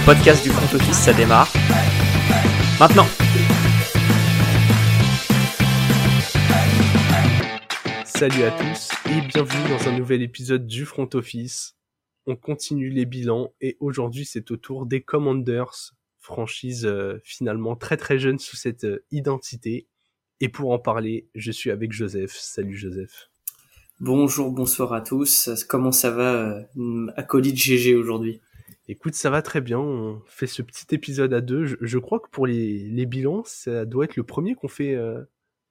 le podcast du front office, ça démarre. Maintenant Salut à tous et bienvenue dans un nouvel épisode du front office. On continue les bilans et aujourd'hui c'est au tour des Commanders, franchise euh, finalement très très jeune sous cette euh, identité. Et pour en parler, je suis avec Joseph. Salut Joseph. Bonjour, bonsoir à tous. Comment ça va euh, à Colis GG aujourd'hui? Écoute, ça va très bien. On fait ce petit épisode à deux. Je, crois que pour les, bilans, ça doit être le premier qu'on fait euh,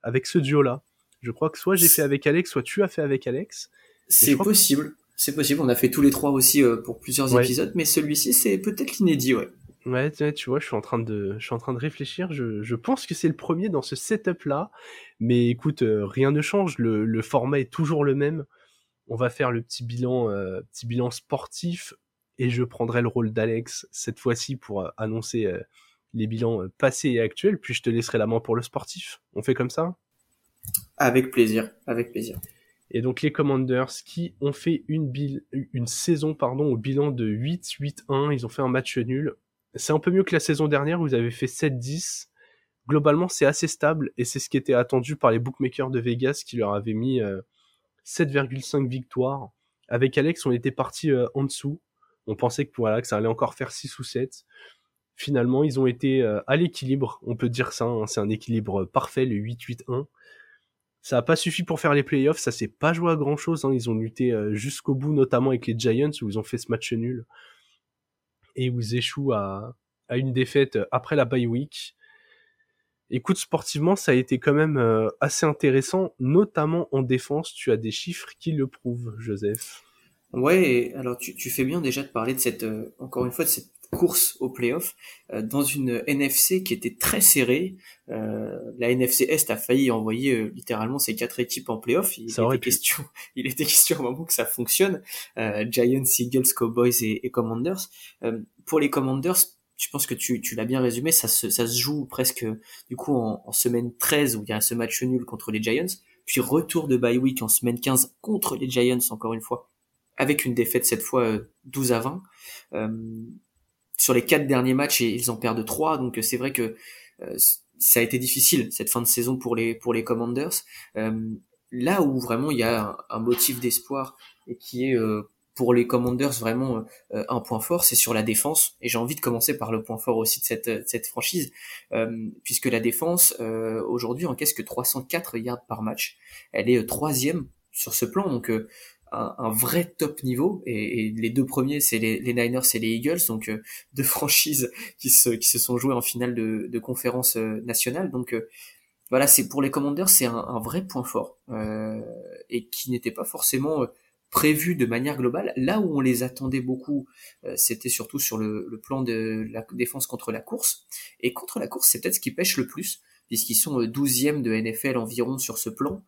avec ce duo-là. Je crois que soit j'ai fait avec Alex, soit tu as fait avec Alex. C'est possible. C'est possible. On a fait tous les trois aussi euh, pour plusieurs épisodes, mais celui-ci, c'est peut-être l'inédit, ouais. Ouais, tu vois, je suis en train de, je suis en train de réfléchir. Je, je pense que c'est le premier dans ce setup-là. Mais écoute, euh, rien ne change. Le, le, format est toujours le même. On va faire le petit bilan, petit bilan sportif et je prendrai le rôle d'Alex cette fois-ci pour euh, annoncer euh, les bilans euh, passés et actuels, puis je te laisserai la main pour le sportif. On fait comme ça? Avec plaisir, avec plaisir. Et donc les Commanders qui ont fait une, une saison pardon, au bilan de 8-8-1, ils ont fait un match nul. C'est un peu mieux que la saison dernière où ils avaient fait 7-10. Globalement, c'est assez stable et c'est ce qui était attendu par les bookmakers de Vegas qui leur avaient mis 7,5 victoires. Avec Alex, on était parti en dessous. On pensait que, voilà, que ça allait encore faire 6 ou 7. Finalement, ils ont été euh, à l'équilibre, on peut dire ça, hein. c'est un équilibre parfait, le 8-8-1. Ça n'a pas suffi pour faire les playoffs, ça s'est pas joué à grand chose, hein. ils ont lutté euh, jusqu'au bout, notamment avec les Giants, où ils ont fait ce match nul, et où ils échouent à, une défaite après la bye week. Écoute, sportivement, ça a été quand même euh, assez intéressant, notamment en défense. Tu as des chiffres qui le prouvent, Joseph. Ouais, alors tu, tu fais bien déjà de parler de cette, euh, encore une fois, de cette course au playoff euh, dans une NFC qui était très serrée. Euh, la NFC Est a failli envoyer euh, littéralement ses quatre équipes en playoff. Il, ça était question, il était question au moment que ça fonctionne. Giants, Eagles, Cowboys et, et Commanders. pour les Commanders, je pense que tu, tu l'as bien résumé, ça se, ça se joue presque du coup en, en, semaine 13 où il y a ce match nul contre les Giants, puis retour de bye week en semaine 15 contre les Giants encore une fois avec une défaite cette fois 12 euh, à 20. Euh, sur les quatre derniers matchs, ils en perdent trois, donc euh, c'est vrai que ça a été difficile cette fin de saison pour les pour les Commanders. là où vraiment il y a un, motif d'espoir et qui est pour les Commanders vraiment un point fort, c'est sur la défense. Et j'ai envie de commencer par le point fort aussi de cette, cette franchise, puisque la défense aujourd'hui encaisse que 304 yards par match. Elle est troisième sur ce plan, donc un, vrai top niveau. Et, les deux premiers c'est les, Niners et les Eagles donc euh, deux franchises qui se qui se sont jouées en finale de, de conférence euh, nationale. Donc euh, voilà c'est pour les Commanders c'est un, vrai point fort et qui n'était pas forcément prévu de manière globale. Là où on les attendait beaucoup c'était surtout sur le, le, plan de la défense contre la course. Et contre la course c'est peut-être ce qui pêche le plus puisqu'ils sont 12e de NFL environ sur ce plan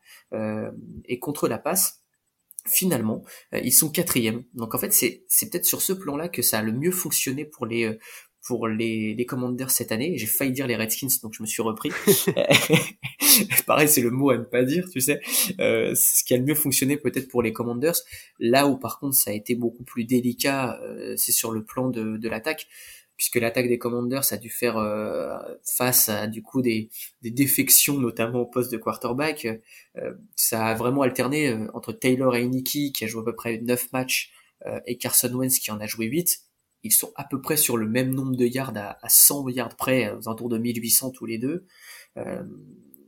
et contre la passe finalement, euh, ils sont quatrième. Donc en fait, c'est c'est peut-être sur ce plan-là que ça a le mieux fonctionné pour les euh, pour les, les Commanders cette année. J'ai failli dire les Redskins, donc je me suis repris. Pareil, c'est le mot à ne pas dire, tu sais. Euh, c'est ce qui a le mieux fonctionné peut-être pour les Commanders. Là où par contre ça a été beaucoup plus délicat, euh, c'est sur le plan de, de l'attaque puisque l'attaque des Commanders a dû faire euh, face à du coup des, défections, notamment au poste de quarterback. Euh, ça a vraiment alterné euh, entre Taylor et Nicky, qui a joué à peu près 9 matchs, et Carson Wentz, qui en a joué 8. Ils sont à peu près sur le même nombre de yards, à, à 100 yards près, aux alentours de 1800 tous les deux.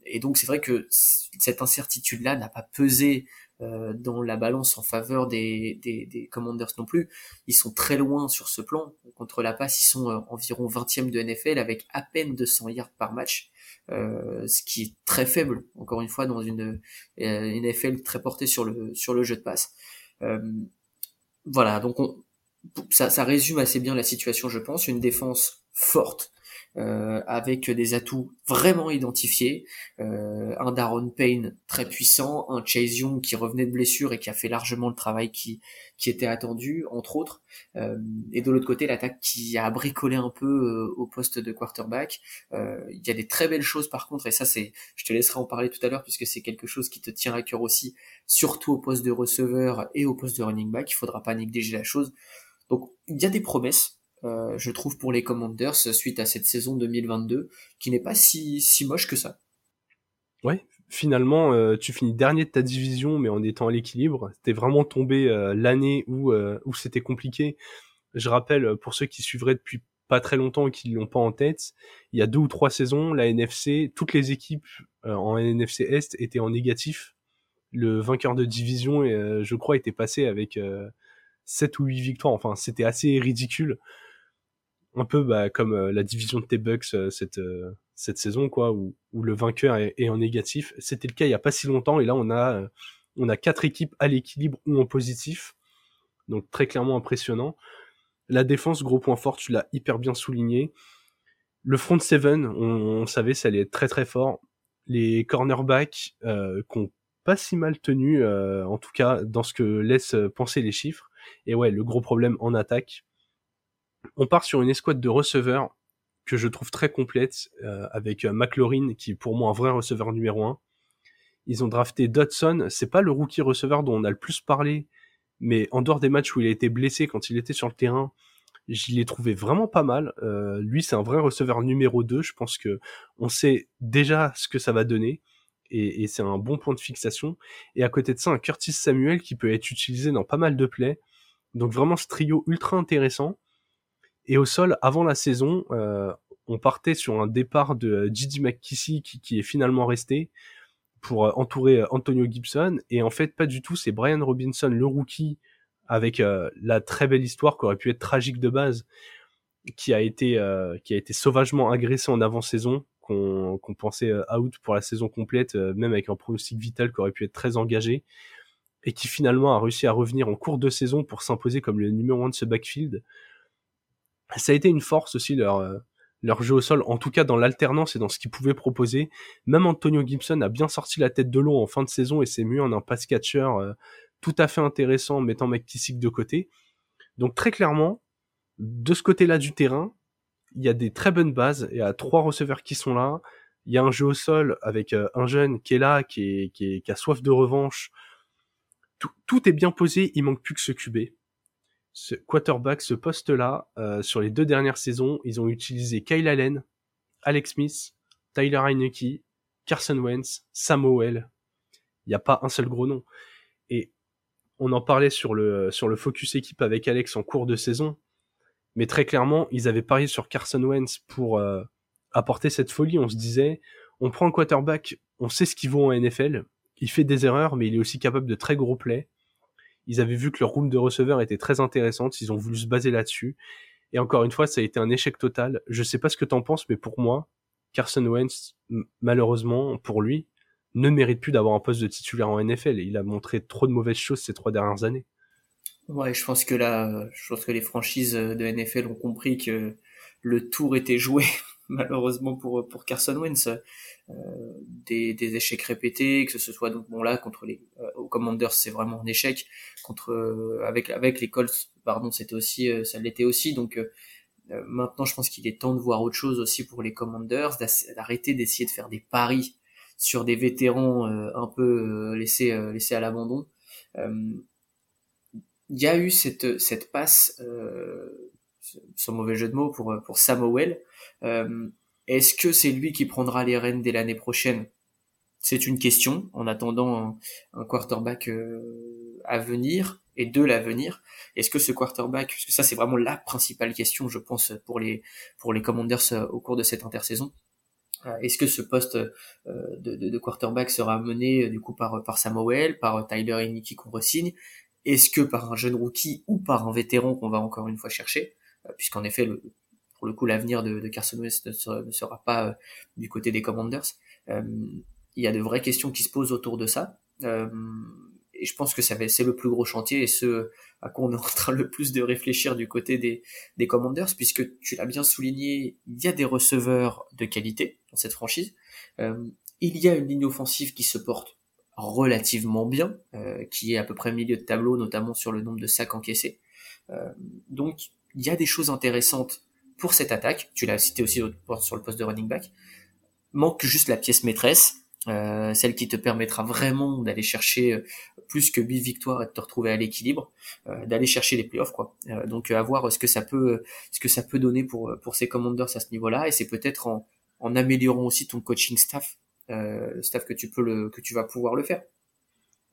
et donc c'est vrai que cette incertitude-là n'a pas pesé euh, dans la balance en faveur des, des, des, Commanders non plus. Ils sont très loin sur ce plan. Contre la passe, ils sont euh, environ 20e de NFL avec à peine 200 yards par match, euh, ce qui est très faible, encore une fois, dans une, une NFL très portée sur le, sur le jeu de passe. voilà, donc on, ça, ça résume assez bien la situation, je pense. Une défense forte, euh, avec des atouts vraiment identifiés. Euh, un Daron Payne très puissant, un Chase Young qui revenait de blessure et qui a fait largement le travail qui, qui était attendu, entre autres. Euh, et de l'autre côté, l'attaque qui a bricolé un peu euh, au poste de quarterback. Euh, il y a des très belles choses par contre, et ça c'est, je te laisserai en parler tout à l'heure puisque c'est quelque chose qui te tient à cœur aussi, surtout au poste de receveur et au poste de running back. Il faudra pas négliger la chose. Donc il y a des promesses euh, je trouve, pour les Commanders suite à cette saison 2022, qui n'est pas si, si moche que ça. Ouais, finalement, euh, tu finis dernier de ta division, mais en étant à l'équilibre. T'es vraiment tombé euh, l'année où, euh, où c'était compliqué. Je rappelle, pour ceux qui suivraient depuis pas très longtemps et qui l'ont pas en tête, il y a deux ou trois saisons, la NFC, toutes les équipes en NFC Est étaient en négatif. Le vainqueur de division, je crois, était passé avec 7 ou 8 victoires. Enfin, c'était assez ridicule. Un peu bah, comme la division de T-Bucks cette, cette saison, quoi, où, où le vainqueur est, en négatif. C'était le cas il y a pas si longtemps, et là on a euh, on a quatre équipes à l'équilibre ou en positif, donc très clairement impressionnant. La défense, gros point fort, tu l'as hyper bien souligné. Le front seven, on, savait ça allait être très très fort. Les cornerbacks euh, qui pas si mal tenu, euh, en tout cas dans ce que laissent penser les chiffres. Et ouais, le gros problème en attaque. On part sur une escouade de receveurs que je trouve très complète, euh, avec euh, McLaurin, qui est pour moi un vrai receveur numéro 1. Ils ont drafté Dodson, c'est pas le rookie receveur dont on a le plus parlé, mais en dehors des matchs où il a été blessé quand il était sur le terrain, j'y l'ai trouvé vraiment pas mal. Euh, lui, c'est un vrai receveur numéro 2. Je pense que on sait déjà ce que ça va donner. Et, et c'est un bon point de fixation. Et à côté de ça, un Curtis Samuel qui peut être utilisé dans pas mal de plays. Donc vraiment ce trio ultra intéressant. Et au sol, avant la saison, euh, on partait sur un départ de Gigi McKissick qui, est finalement resté pour euh, entourer euh, Antonio Gibson. Et en fait, pas du tout. C'est Brian Robinson, le rookie, avec la très belle histoire qui aurait pu être tragique de base, qui a été qui a été sauvagement agressé en avant-saison, qu'on pensait out pour la saison complète, même avec un pronostic vital qui aurait pu être très engagé, et qui finalement a réussi à revenir en cours de saison pour s'imposer comme le numéro un de ce backfield ça a été une force aussi leur euh, leur jeu au sol, en tout cas dans l'alternance et dans ce qu'ils pouvaient proposer. Même Antonio Gibson a bien sorti la tête de l'eau en fin de saison et c'est mieux en un pass catcher euh, tout à fait intéressant, mettant McKissick de côté. Donc très clairement, de ce côté-là du terrain, il y a des très bonnes bases. Il y a trois receveurs qui sont là. Il y a un jeu au sol avec euh, un jeune qui est là, qui, est, qui, a soif de revanche. Tout, tout, est bien posé, il manque plus que ce QB ce quarterback, ce poste-là, euh, sur les deux dernières saisons, ils ont utilisé Kyle Allen, Alex Smith, Tyler Heineke, Carson Wentz, Samuel. Il n'y a pas un seul gros nom. Et on en parlait sur le, sur le focus équipe avec Alex en cours de saison. Mais très clairement, ils avaient parié sur Carson Wentz pour euh, apporter cette folie. On se disait, on prend un quarterback, on sait ce qu'il vaut en NFL. Il fait des erreurs, mais il est aussi capable de très gros plays. Ils avaient vu que leur room de receveurs était très intéressante, ils ont voulu se baser là-dessus. Et encore une fois, ça a été un échec total. Je sais pas ce que t'en penses, mais pour moi, Carson Wentz, malheureusement, pour lui, ne mérite plus d'avoir un poste de titulaire en NFL. Il a montré trop de mauvaises choses ces trois dernières années. Ouais, je pense que là, je pense que les franchises de NFL ont compris que le tour était joué malheureusement pour pour Carson Wentz euh, des, des, échecs répétés que ce soit donc bon là contre les euh, Commanders c'est vraiment un échec contre euh, avec avec les Colts pardon c'était aussi ça l'était aussi. Donc maintenant je pense qu'il est temps de voir autre chose aussi pour les Commanders d'arrêter d'essayer de faire des paris sur des vétérans un peu laissés laissés à l'abandon. Il y a eu cette cette passe sans mauvais jeu de mots pour pour Samuel euh, est-ce que c'est lui qui prendra les rênes dès l'année prochaine? C'est une question en attendant un, quarterback euh, à venir et de l'avenir. Est-ce que ce quarterback, parce que ça c'est vraiment la principale question, je pense, pour les pour les Commanders euh, au cours de cette intersaison. Est-ce que ce poste de, de, quarterback sera mené du coup par par Samuel, par Tyler Heineke qu'on resigne? Est-ce que par un jeune rookie ou par un vétéran qu'on va encore une fois chercher? Puisqu'en effet, le, pour le coup l'avenir de, Carson Wentz ne sera, pas euh, du côté des Commanders. Euh, il y a de vraies questions qui se posent autour de ça. Euh, et je pense que c'est le plus gros chantier et ce à quoi on est en train le plus de réfléchir du côté des, des Commanders, puisque tu l'as bien souligné, il y a des receveurs de qualité dans cette franchise. il y a une ligne offensive qui se porte relativement bien, qui est à peu près milieu de tableau, notamment sur le nombre de sacs encaissés. donc il y a des choses intéressantes pour cette attaque, tu l'as cité aussi sur le poste de running back, manque juste la pièce maîtresse. euh, celle qui te permettra vraiment d'aller chercher euh, plus que 8 victoires et de te retrouver à l'équilibre, euh, d'aller chercher les playoffs quoi. donc à voir ce que ça peut ce que ça peut donner pour pour ces commanders à ce niveau-là et c'est peut-être en, en améliorant aussi ton coaching staff, staff que tu peux le que tu vas pouvoir le faire.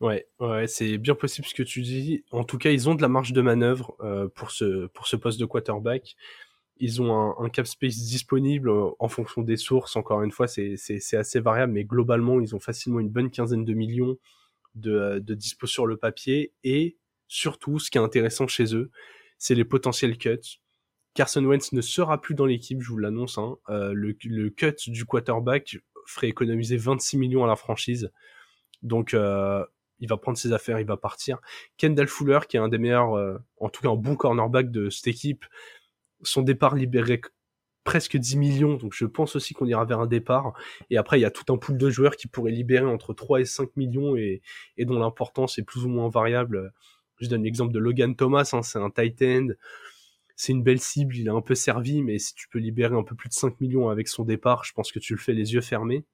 Ouais, ouais, c'est bien possible ce que tu dis. En tout cas, ils ont de la marge de manœuvre pour ce pour ce poste de quarterback ils ont un, un, cap space disponible euh, en fonction des sources. Encore une fois, c'est assez variable, mais globalement, ils ont facilement une bonne quinzaine de millions de, euh, de dispo sur le papier. Et surtout, ce qui est intéressant chez eux, c'est les potentiels cuts. Carson Wentz ne sera plus dans l'équipe, je vous l'annonce. Hein. Euh, le, le, cut du quarterback ferait économiser 26 millions à la franchise. Donc, euh, il va prendre ses affaires, il va partir. Kendall Fuller, qui est un des meilleurs, euh, en tout cas un bon cornerback de cette équipe, son départ libérait presque 10 millions, donc je pense aussi qu'on ira vers un départ. Et après, il y a tout un pool de joueurs qui pourraient libérer entre 3 et 5 millions et, dont l'importance est plus ou moins variable. Je donne l'exemple de Logan Thomas, hein, c'est un tight end. C'est une belle cible, il est un peu servi, mais si tu peux libérer un peu plus de 5 millions avec son départ, je pense que tu le fais les yeux fermés.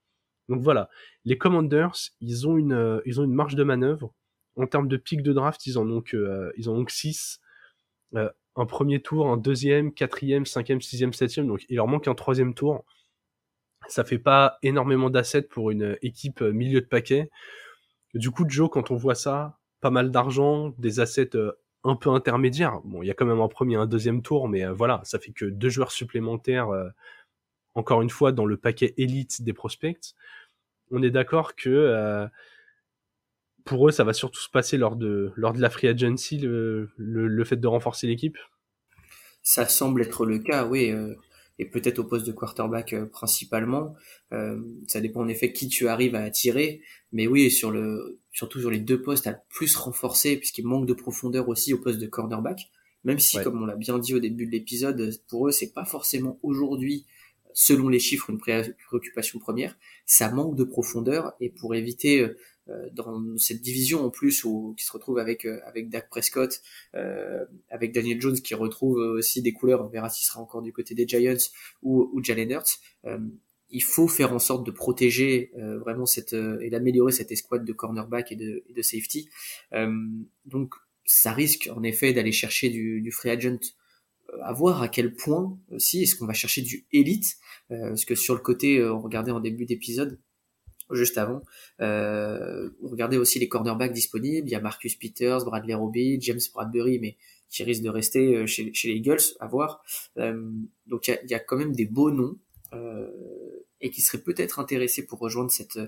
Donc voilà, les Commanders, ils ont une, ils ont une marge de manœuvre. En termes de pic de draft, ils en ont que, euh, ils en ont que 6 un premier tour, un deuxième, quatrième, cinquième, sixième, septième. Donc il leur manque un troisième tour. Ça fait pas énormément d'assets pour une équipe euh, milieu de paquet. Du coup, Joe, quand on voit ça, pas mal d'argent, des assets euh, un peu intermédiaires. Bon, il y a quand même un premier, un deuxième tour, mais euh, voilà, ça fait que deux joueurs supplémentaires. Encore une fois, dans le paquet élite des prospects. On est d'accord que pour eux, ça va surtout se passer lors de, lors de la free agency, le, le, fait de renforcer l'équipe Ça semble être le cas, oui. Euh, et peut-être au poste de quarterback euh, principalement. Euh, ça dépend en effet qui tu arrives à attirer. Mais oui, sur le, surtout sur les deux postes, à plus renforcer, puisqu'il manque de profondeur aussi au poste de cornerback. Même si, comme on l'a bien dit au début de l'épisode, pour eux, c'est pas forcément aujourd'hui selon les chiffres, une préoccupation première. Ça manque de profondeur et pour éviter euh, dans cette division en plus où qui se retrouve avec euh, avec Dak Prescott, euh, avec Daniel Jones qui retrouve aussi des couleurs. On verra s'il sera encore du côté des Giants ou, ou Jalen Hurts. il faut faire en sorte de protéger vraiment cette et d'améliorer cette escouade de cornerback et de, et de safety. donc ça risque en effet d'aller chercher du, du free agent à voir à quel point aussi est-ce qu'on va chercher du élite parce que sur le côté on regardait en début d'épisode juste avant. Euh, regardez aussi les cornerbacks disponibles. Il y a Marcus Peters, Bradley Roby, James Bradbury, mais qui risque de rester euh, chez, chez les Eagles, à voir. Euh, donc il y a, y a, quand même des beaux noms euh, et qui seraient peut-être intéressés pour rejoindre cette,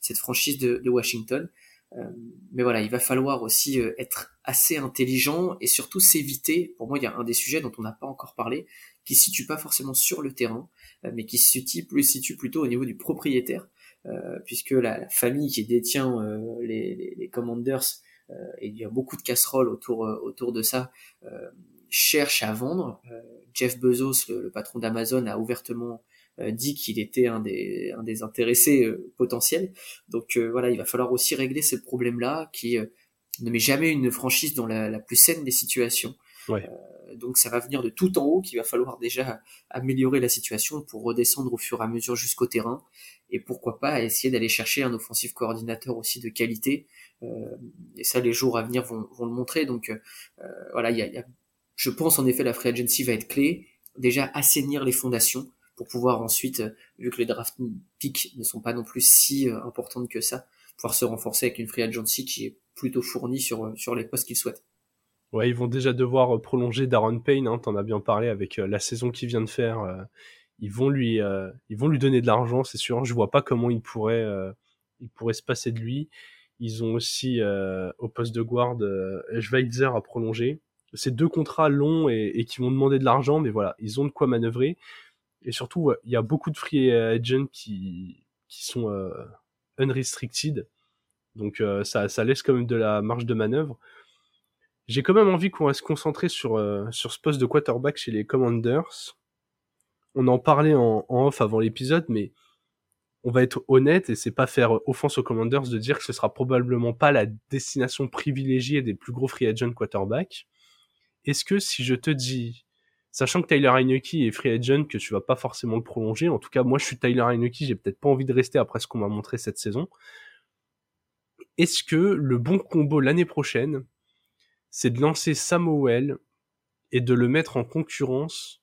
cette franchise de, de Washington. Euh, mais voilà, il va falloir aussi euh, être assez intelligent et surtout s'éviter. Pour moi, il y a un des sujets dont on n'a pas encore parlé, qui se situe pas forcément sur le terrain, mais qui se situe, plutôt au niveau du propriétaire. Euh, puisque la, famille qui détient euh, les, Commanders, euh, et il y a beaucoup de casseroles autour, autour de ça, cherche à vendre. Jeff Bezos, le, patron d'Amazon, a ouvertement dit qu'il était un des, un des intéressés potentiels. Donc voilà, il va falloir aussi régler ce problème-là qui ne met jamais une franchise dans la, la plus saine des situations. Ouais. donc ça va venir de tout en haut qu'il va falloir déjà améliorer la situation pour redescendre au fur et à mesure jusqu'au terrain et pourquoi pas essayer d'aller chercher un offensif coordinateur aussi de qualité. Euh, et ça, les jours à venir vont, vont le montrer. Donc euh, voilà, il y a, y a, je pense en effet la free agency va être clé. Déjà assainir les fondations pour pouvoir ensuite, euh, vu que les draft picks ne sont pas non plus si euh, importantes que ça, pouvoir se renforcer avec une free agency qui est plutôt fournie sur, sur les postes qu'ils souhaitent. Ouais, ils vont déjà devoir prolonger Darren Payne, hein, t'en as bien parlé avec la saison qu'il vient de faire ils vont lui euh, ils vont lui donner de l'argent c'est sûr. Je vois pas comment il pourrait euh, il pourrait se passer de lui. Ils ont aussi euh, au poste de guard euh, Schweitzer à prolonger. C'est deux contrats longs et, et, qui vont demander de l'argent mais voilà ils ont de quoi manœuvrer et surtout il y a beaucoup de free agents qui qui sont unrestricted. Donc ça ça laisse quand même de la marge de manœuvre. J'ai quand même envie qu'on reste concentré sur sur ce poste de quarterback chez les Commanders. On en parlait en, off avant l'épisode, mais on va être honnête et c'est pas faire offense aux Commanders de dire que ce sera probablement pas la destination privilégiée des plus gros free agent quarterbacks. Est-ce que si je te dis Sachant que Tyler Heineke est free agent, que tu vas pas forcément le prolonger. En tout cas, moi, je suis Tyler Heineke, j'ai peut-être pas envie de rester après ce qu'on m'a montré cette saison. Est-ce que le bon combo l'année prochaine, c'est de lancer Samuel et de le mettre en concurrence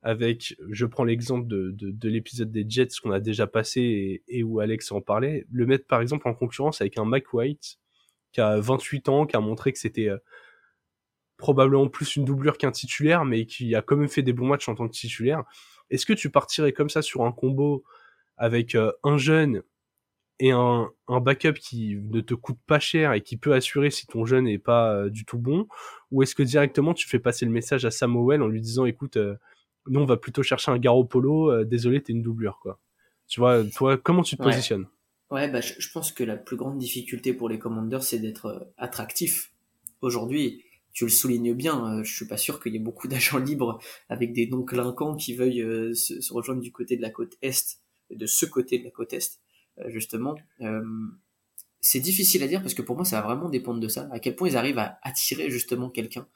avec, je prends l'exemple de, de, l'épisode des Jets qu'on a déjà passé et, où Alex en parlait, le mettre par exemple en concurrence avec un Mike White qui a 28 ans, qui a montré que c'était euh, probablement plus une doublure qu'un titulaire, mais qui a quand même fait des bons matchs en tant que titulaire. Est-ce que tu partirais comme ça sur un combo avec euh, un jeune et un, un, backup qui ne te coûte pas cher et qui peut assurer si ton jeune n'est pas euh, du tout bon? Ou est-ce que directement tu fais passer le message à Samuel en lui disant écoute, nous on va plutôt chercher un Garo Polo, euh, désolé t'es une doublure quoi. Tu vois, toi comment tu te positionnes? Ouais, bah je, pense que la plus grande difficulté pour les commanders c'est d'être euh, attractif. Aujourd'hui, tu le soulignes bien, euh, je suis pas sûr qu'il y ait beaucoup d'agents libres avec des noms clinquants qui veuillent se, rejoindre du côté de la côte est, de ce côté de la côte est, justement. c'est difficile à dire parce que pour moi ça va vraiment dépendre de ça, à quel point ils arrivent à attirer justement quelqu'un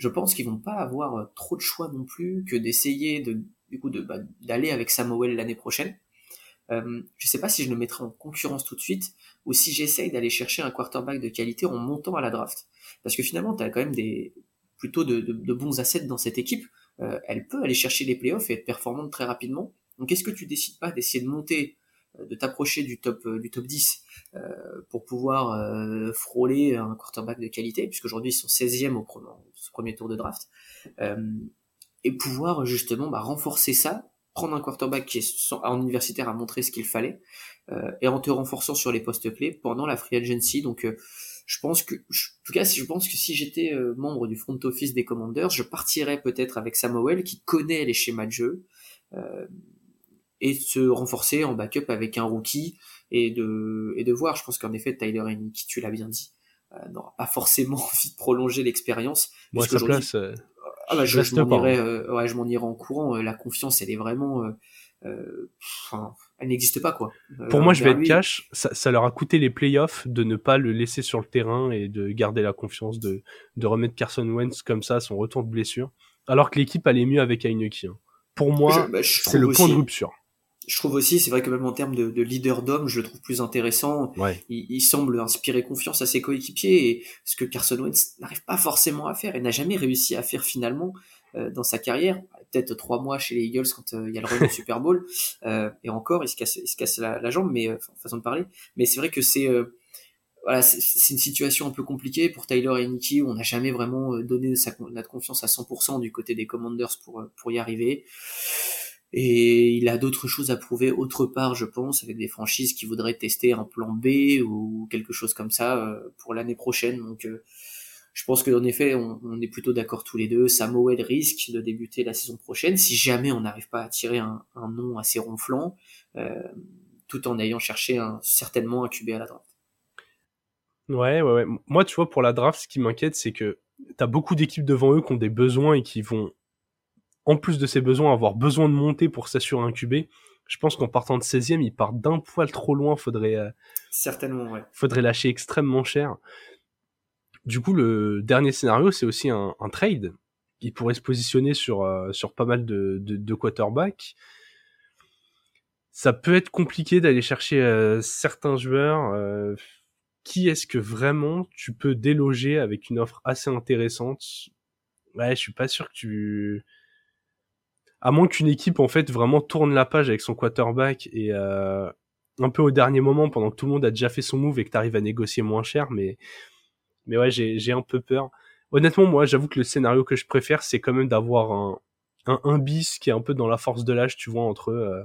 je pense qu'ils vont pas avoir euh, trop de choix non plus que d'essayer de du coup bah, d'aller avec Samuel l'année prochaine. Euh, je sais pas si je le mettrai en concurrence tout de suite ou si j'essaye d'aller chercher un quarterback de qualité en montant à la draft. Parce que finalement, tu as quand même des plutôt de, bons assets dans cette équipe. Euh, elle peut aller chercher les playoffs et être performante très rapidement. Donc est-ce que tu décides pas d'essayer de monter, euh, de t'approcher du top du top 10 euh, pour pouvoir frôler un quarterback de qualité, puisqu'aujourd'hui ils sont 16e au premier, tour de draft, et pouvoir justement bah, renforcer ça, prendre un quarterback qui est en universitaire a montré ce qu'il fallait, et en te renforçant sur les postes clés pendant la free agency. Donc je pense que, en tout cas, si je pense que si j'étais membre du front office des Commanders, je partirais peut-être avec Samuel qui connaît les schémas de jeu euh, et se renforcer en backup avec un rookie et de, et de voir. Je pense qu'en effet, Tyler Hennick, tu l'as bien dit, euh, n'aura pas forcément envie de prolonger l'expérience. Moi, sa place, euh, ah bah, je, je m'en irais, euh, ouais, je m'en irais en courant. Euh, la confiance, elle est vraiment, euh, enfin, elle n'existe pas quoi. Pour moi, je vais être cash. Ça, ça, leur a coûté les playoffs de ne pas le laisser sur le terrain et de garder la confiance de, de remettre Carson Wentz comme ça, son retour de blessure, alors que l'équipe allait mieux avec Heineke. Hein. Pour moi, bah, c'est le point de rupture je trouve aussi, c'est vrai que même en termes de, de leader d'homme, je le trouve plus intéressant. Il, semble inspirer confiance à ses coéquipiers, et ce que Carson Wentz n'arrive pas forcément à faire et n'a jamais réussi à faire finalement euh, dans sa carrière. Peut-être trois mois chez les Eagles quand euh, il y a le run Super Bowl, euh, et encore, il se casse, il se casse la, jambe, mais façon de parler. Mais c'est vrai que c'est voilà, c'est une situation un peu compliquée pour Tyler et Nicky. On n'a jamais vraiment donné sa, notre confiance à 100% du côté des Commanders pour pour y arriver. Et il a d'autres choses à prouver autre part, je pense, avec des franchises qui voudraient tester un plan B ou quelque chose comme ça euh, pour l'année prochaine. Donc, euh, je pense que en effet, on, est plutôt d'accord tous les deux. Samuel risque de débuter la saison prochaine si jamais on n'arrive pas à tirer un, nom assez ronflant, euh, tout en ayant cherché un, certainement un QB à la draft. Ouais, ouais, ouais. Moi, tu vois, pour la draft, ce qui m'inquiète, c'est que t'as beaucoup d'équipes devant eux qui ont des besoins et qui vont en plus de ses besoins, avoir besoin de monter pour s'assurer un QB, je pense qu'en partant de 16e, il part d'un poil trop loin. Faudrait, euh, Certainement, ouais. Faudrait lâcher extrêmement cher. Du coup, le dernier scénario, c'est aussi un, trade. Il pourrait se positionner sur, euh, sur pas mal de, de, quarterbacks. Ça peut être compliqué d'aller chercher euh, certains joueurs. qui est-ce que vraiment tu peux déloger avec une offre assez intéressante? Ouais, je suis pas sûr que tu à moins qu'une équipe en fait vraiment tourne la page avec son quarterback et euh, un peu au dernier moment pendant que tout le monde a déjà fait son move et que tu arrives à négocier moins cher mais mais ouais j'ai un peu peur. Honnêtement moi j'avoue que le scénario que je préfère c'est quand même d'avoir un, un un bis qui est un peu dans la force de l'âge tu vois entre euh,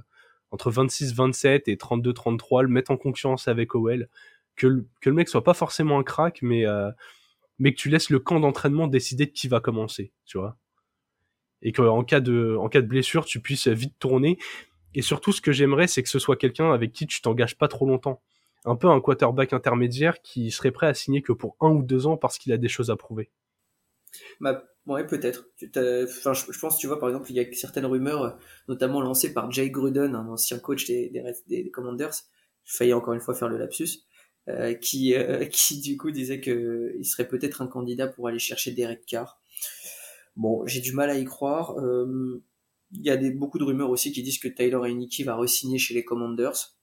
entre 26 27 et 32 33 le mettre en concurrence avec Owell que le, que le mec soit pas forcément un crack mais euh, mais que tu laisses le camp d'entraînement décider de qui va commencer tu vois et qu'en cas de en cas de blessure tu puisses vite tourner. Et surtout ce que j'aimerais c'est que ce soit quelqu'un avec qui tu t'engages pas trop longtemps. Un peu un quarterback intermédiaire qui serait prêt à signer que pour un ou deux ans parce qu'il a des choses à prouver. Bah ouais peut-être. Je, pense tu vois par exemple il y a certaines rumeurs notamment lancées par Jay Gruden un ancien coach des Commanders. Je failli encore une fois faire le lapsus. Euh, qui euh, qui du coup disait que il serait peut-être un candidat pour aller chercher Derek Carr Bon, j'ai du mal à y croire. Euh, il y a des, beaucoup de rumeurs aussi qui disent que Tyler Heineke va re-signer chez les Commanders.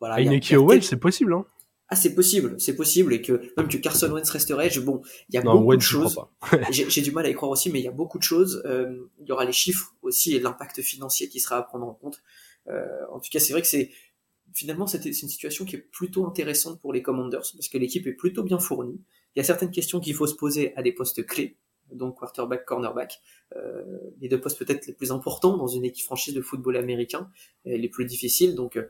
Voilà, Heineke Owell, c'est possible, hein ah, c'est possible, c'est possible, et que même que Carson Wentz resterait, je, bon, il y a beaucoup de choses. J'ai du mal à y croire aussi, mais il y a beaucoup de choses. Euh, il y aura les chiffres aussi et l'impact financier qui sera à prendre en compte. Euh, en tout cas, c'est vrai que c'est finalement c'est une situation qui est plutôt intéressante pour les Commanders parce que l'équipe est plutôt bien fournie. Il y a certaines questions qu'il faut se poser à des postes clés, donc quarterback, cornerback, euh, les deux postes peut-être les plus importants dans une équipe franchise de football américain, les plus difficiles. Donc euh,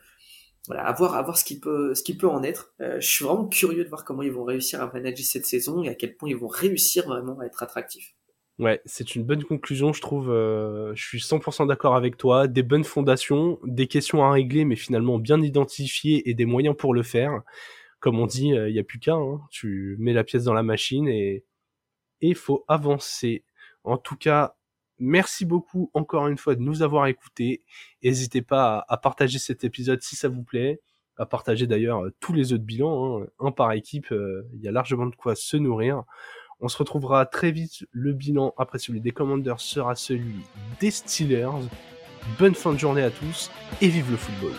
voilà, à voir, à voir ce qui peut, ce qui peut en être. Euh, je suis vraiment curieux de voir comment ils vont réussir à manager cette saison et à quel point ils vont réussir vraiment à être attractifs. Ouais, c'est une bonne conclusion, je trouve. Euh, je suis 100% d'accord avec toi. Des bonnes fondations, des questions à régler, mais finalement bien identifiées et des moyens pour le faire. Comme on dit, il euh, n'y a plus qu'un. Hein. Tu mets la pièce dans la machine et il faut avancer. En tout cas, Merci beaucoup encore une fois de nous avoir écoutés. N'hésitez pas à, partager cet épisode si ça vous plaît, à partager d'ailleurs euh, tous les autres bilans, hein. un par équipe, euh, il y a largement de quoi se nourrir. On se retrouvera très vite. Le bilan après celui des Commanders sera celui des Steelers. Bonne fin de journée à tous et vive le football.